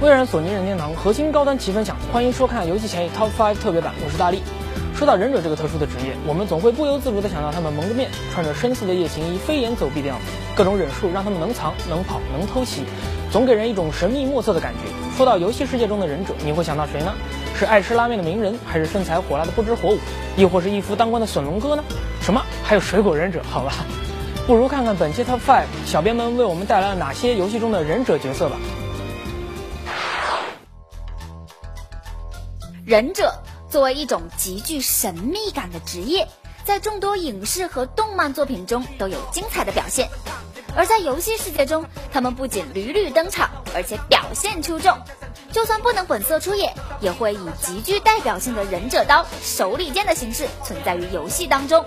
微软索尼任天堂核心高端齐分享，欢迎收看游戏前沿 Top Five 特别版，我是大力。说到忍者这个特殊的职业，我们总会不由自主地想到他们蒙着面，穿着深色的夜行衣，飞檐走壁的样子。各种忍术让他们能藏、能跑、能偷袭，总给人一种神秘莫测的感觉。说到游戏世界中的忍者，你会想到谁呢？是爱吃拉面的鸣人，还是身材火辣的不知火舞，亦或是一夫当关的损龙哥呢？什么？还有水果忍者？好吧，不如看看本期 Top Five 小编们为我们带来了哪些游戏中的忍者角色吧。忍者作为一种极具神秘感的职业，在众多影视和动漫作品中都有精彩的表现。而在游戏世界中，他们不仅屡屡登场，而且表现出众。就算不能本色出演，也会以极具代表性的忍者刀、手里剑的形式存在于游戏当中。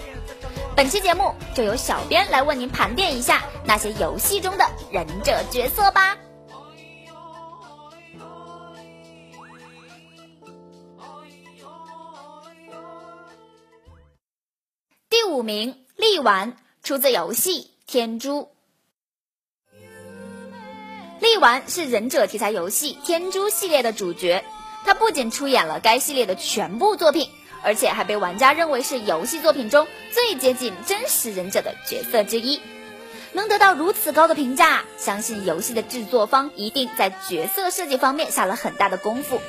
本期节目就由小编来为您盘点一下那些游戏中的忍者角色吧。第五名，力丸，出自游戏《天诛》。力丸是忍者题材游戏《天诛》系列的主角，他不仅出演了该系列的全部作品，而且还被玩家认为是游戏作品中最接近真实忍者的角色之一。能得到如此高的评价，相信游戏的制作方一定在角色设计方面下了很大的功夫。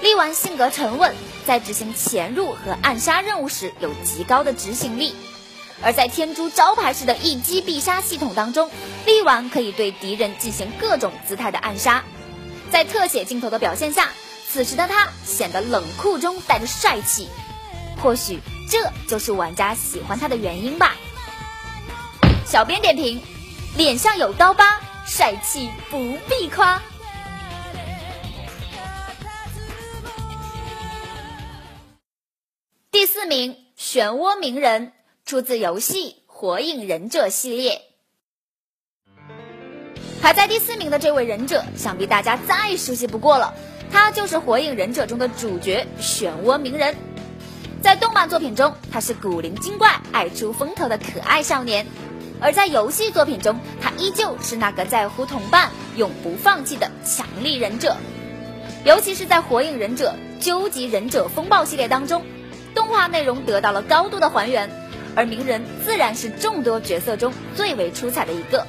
力丸性格沉稳，在执行潜入和暗杀任务时有极高的执行力。而在天诛招牌式的一击必杀系统当中，力丸可以对敌人进行各种姿态的暗杀。在特写镜头的表现下，此时的他显得冷酷中带着帅气。或许这就是玩家喜欢他的原因吧。小编点评：脸上有刀疤，帅气不必夸。第四名，漩涡鸣人。出自游戏《火影忍者》系列，排在第四名的这位忍者，想必大家再熟悉不过了。他就是《火影忍者》中的主角漩涡鸣人。在动漫作品中，他是古灵精怪、爱出风头的可爱少年；而在游戏作品中，他依旧是那个在乎同伴、永不放弃的强力忍者。尤其是在《火影忍者：究极忍者风暴》系列当中，动画内容得到了高度的还原。而鸣人自然是众多角色中最为出彩的一个，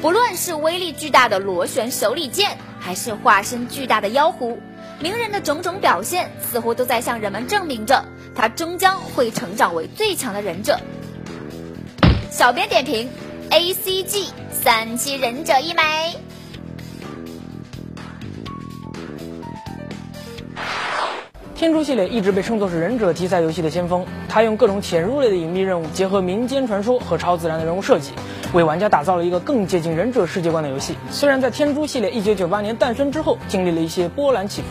不论是威力巨大的螺旋手里剑，还是化身巨大的妖狐，鸣人的种种表现似乎都在向人们证明着，他终将会成长为最强的忍者。小编点评：A C G 三七忍者一枚。天珠系列一直被称作是忍者题材游戏的先锋，它用各种潜入类的隐秘任务，结合民间传说和超自然的人物设计，为玩家打造了一个更接近忍者世界观的游戏。虽然在天珠系列一九九八年诞生之后，经历了一些波澜起伏，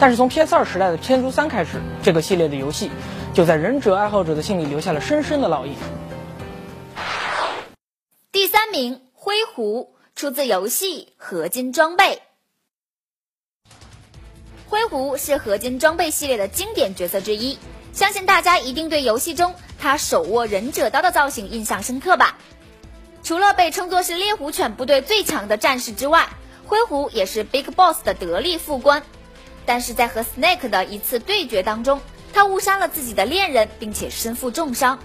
但是从 PS 二时代的天珠三开始，这个系列的游戏就在忍者爱好者的心里留下了深深的烙印。第三名，灰狐，出自游戏《合金装备》。灰狐是合金装备系列的经典角色之一，相信大家一定对游戏中他手握忍者刀的造型印象深刻吧？除了被称作是猎狐犬部队最强的战士之外，灰狐也是 Big Boss 的得力副官。但是在和 Snake 的一次对决当中，他误杀了自己的恋人，并且身负重伤。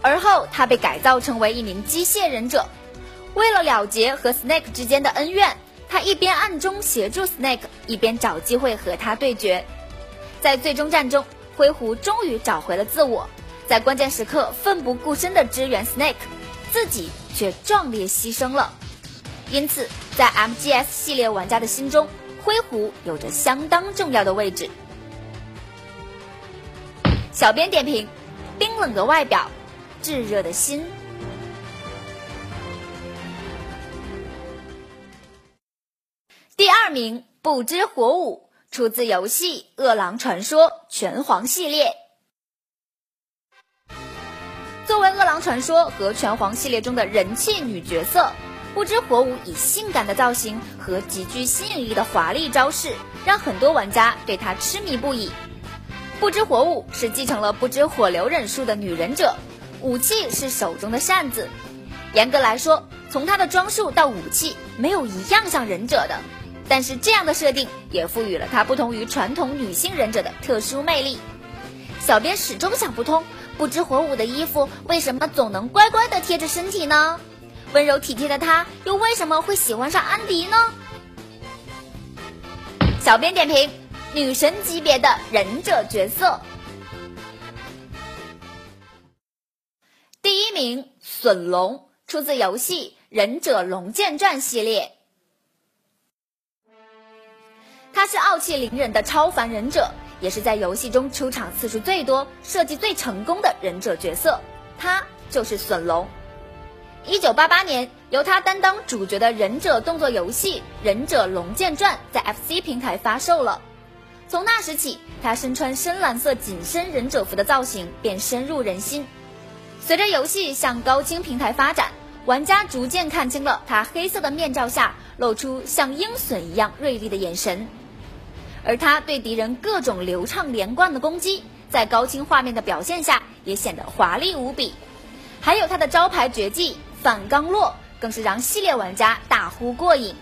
而后他被改造成为一名机械忍者，为了了结和 Snake 之间的恩怨。他一边暗中协助 Snake，一边找机会和他对决。在最终战中，灰狐终于找回了自我，在关键时刻奋不顾身的支援 Snake，自己却壮烈牺牲了。因此，在 MGS 系列玩家的心中，灰狐有着相当重要的位置。小编点评：冰冷的外表，炙热的心。二名，不知火舞，出自游戏《饿狼传说：拳皇系列》。作为《饿狼传说》和《拳皇》系列中的人气女角色，不知火舞以性感的造型和极具吸引力的华丽招式，让很多玩家对她痴迷不已。不知火舞是继承了不知火流忍术的女忍者，武器是手中的扇子。严格来说，从她的装束到武器，没有一样像忍者的。但是这样的设定也赋予了他不同于传统女性忍者的特殊魅力。小编始终想不通，不知火舞的衣服为什么总能乖乖的贴着身体呢？温柔体贴的他，又为什么会喜欢上安迪呢？小编点评：女神级别的忍者角色。第一名，隼龙，出自游戏《忍者龙剑传》系列。他是傲气凌人的超凡忍者，也是在游戏中出场次数最多、设计最成功的忍者角色。他就是隼龙。一九八八年，由他担当主角的忍者动作游戏《忍者龙剑传》在 FC 平台发售了。从那时起，他身穿深蓝色紧身忍者服的造型便深入人心。随着游戏向高清平台发展，玩家逐渐看清了他黑色的面罩下露出像鹰隼一样锐利的眼神。而他对敌人各种流畅连贯的攻击，在高清画面的表现下也显得华丽无比。还有他的招牌绝技反刚落，更是让系列玩家大呼过瘾。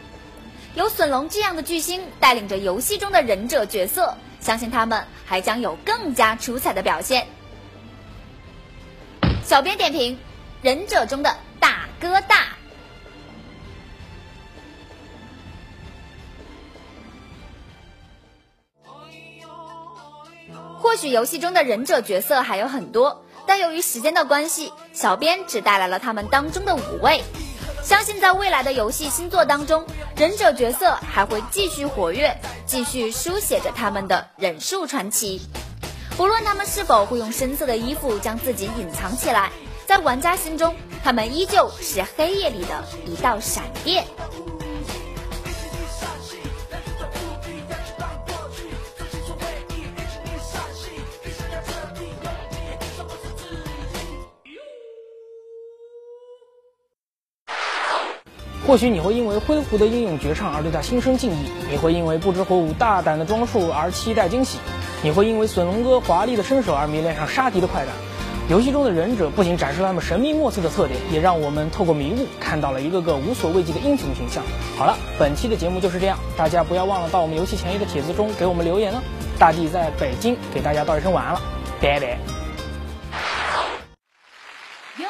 有隼龙这样的巨星带领着游戏中的忍者角色，相信他们还将有更加出彩的表现。小编点评：忍者中的大哥大。或许游戏中的忍者角色还有很多，但由于时间的关系，小编只带来了他们当中的五位。相信在未来的游戏新作当中，忍者角色还会继续活跃，继续书写着他们的忍术传奇。不论他们是否会用深色的衣服将自己隐藏起来，在玩家心中，他们依旧是黑夜里的一道闪电。或许你会因为灰狐的英勇绝唱而对他心生敬意，你会因为不知火舞大胆的装束而期待惊喜，你会因为隼龙哥华丽的身手而迷恋上杀敌的快感。游戏中的忍者不仅展示了他们神秘莫测的特点，也让我们透过迷雾看到了一个个无所畏惧的英雄形象。好了，本期的节目就是这样，大家不要忘了到我们游戏前沿的帖子中给我们留言哦。大地在北京给大家道一声晚安了，拜拜。有。